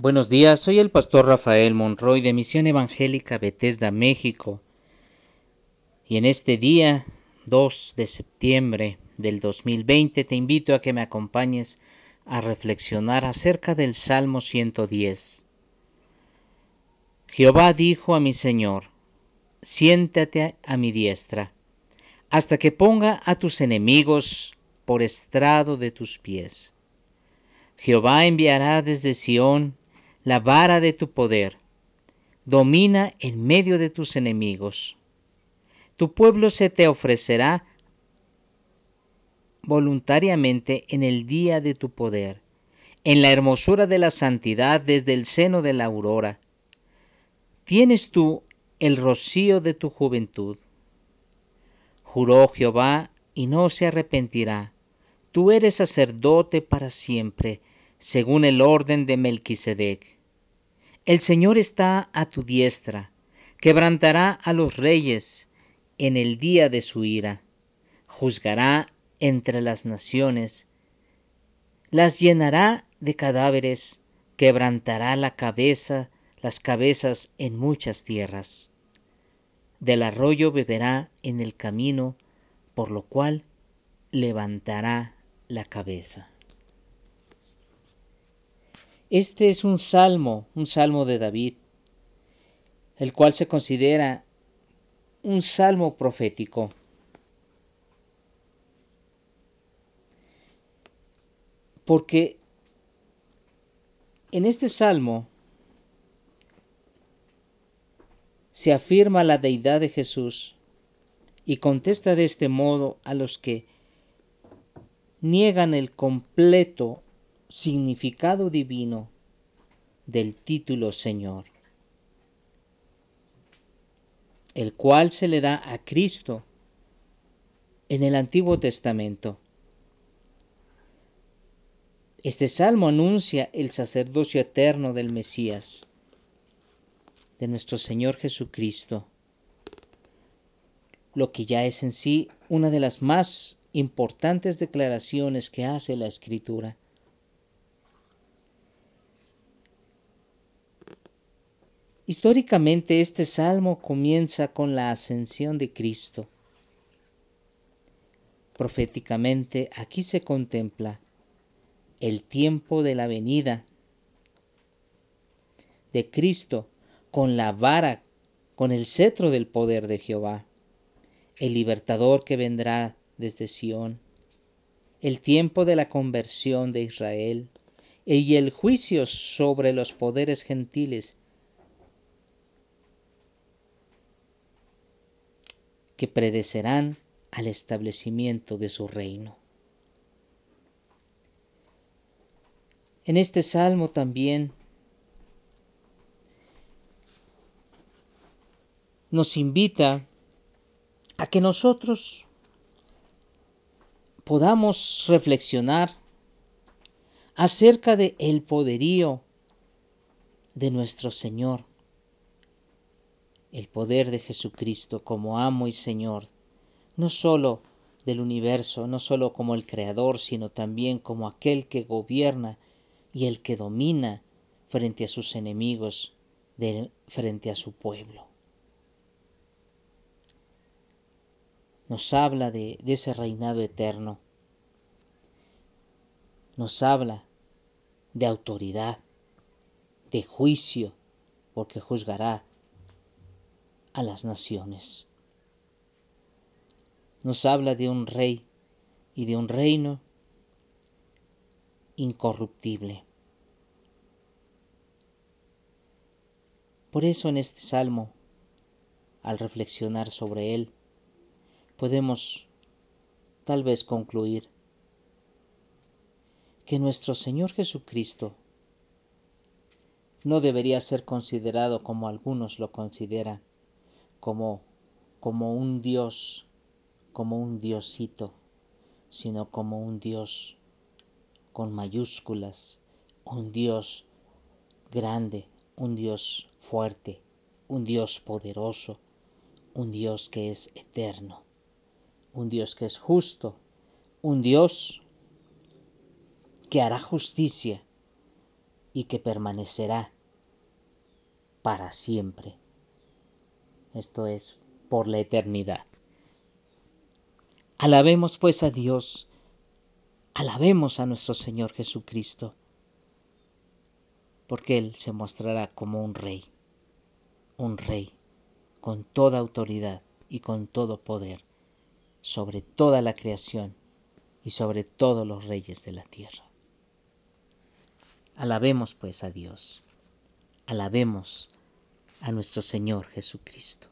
Buenos días, soy el pastor Rafael Monroy de Misión Evangélica Bethesda, México. Y en este día 2 de septiembre del 2020 te invito a que me acompañes a reflexionar acerca del Salmo 110. Jehová dijo a mi Señor, siéntate a mi diestra, hasta que ponga a tus enemigos por estrado de tus pies. Jehová enviará desde Sión la vara de tu poder. Domina en medio de tus enemigos. Tu pueblo se te ofrecerá voluntariamente en el día de tu poder, en la hermosura de la santidad desde el seno de la aurora. Tienes tú el rocío de tu juventud. Juró Jehová y no se arrepentirá. Tú eres sacerdote para siempre, según el orden de Melquisedec. El Señor está a tu diestra, quebrantará a los reyes en el día de su ira, juzgará entre las naciones, las llenará de cadáveres, quebrantará la cabeza, las cabezas en muchas tierras. Del arroyo beberá en el camino, por lo cual levantará la cabeza. Este es un salmo, un salmo de David, el cual se considera un salmo profético. Porque en este salmo se afirma la deidad de Jesús y contesta de este modo a los que niegan el completo significado divino del título Señor, el cual se le da a Cristo en el Antiguo Testamento. Este salmo anuncia el sacerdocio eterno del Mesías, de nuestro Señor Jesucristo, lo que ya es en sí una de las más importantes declaraciones que hace la Escritura. Históricamente este salmo comienza con la ascensión de Cristo. Proféticamente aquí se contempla el tiempo de la venida de Cristo con la vara, con el cetro del poder de Jehová, el libertador que vendrá desde Sión, el tiempo de la conversión de Israel y el juicio sobre los poderes gentiles que predecerán al establecimiento de su reino. En este salmo también nos invita a que nosotros podamos reflexionar acerca de el poderío de nuestro Señor el poder de Jesucristo como amo y Señor, no sólo del universo, no sólo como el Creador, sino también como aquel que gobierna y el que domina frente a sus enemigos, frente a su pueblo. Nos habla de, ese reinado eterno. Nos habla de autoridad, de juicio, porque juzgará a las naciones. Nos habla de un rey y de un reino incorruptible. Por eso en este salmo, al reflexionar sobre él, podemos tal vez concluir que nuestro Señor Jesucristo no debería ser considerado como algunos lo consideran, como, como un Dios, como un Diosito, sino como un Dios con mayúsculas, un Dios grande, un Dios fuerte, un Dios poderoso, un Dios que es eterno, un Dios que es justo, un Dios que hará justicia y que permanecerá para siempre. Esto es por la eternidad. Alabemos pues a Dios, alabemos a nuestro Señor Jesucristo, porque Él se mostrará como un rey, un rey con toda autoridad y con todo poder sobre toda la creación y sobre todos los reyes de la tierra. Alabemos pues a Dios, alabemos a nuestro Señor Jesucristo.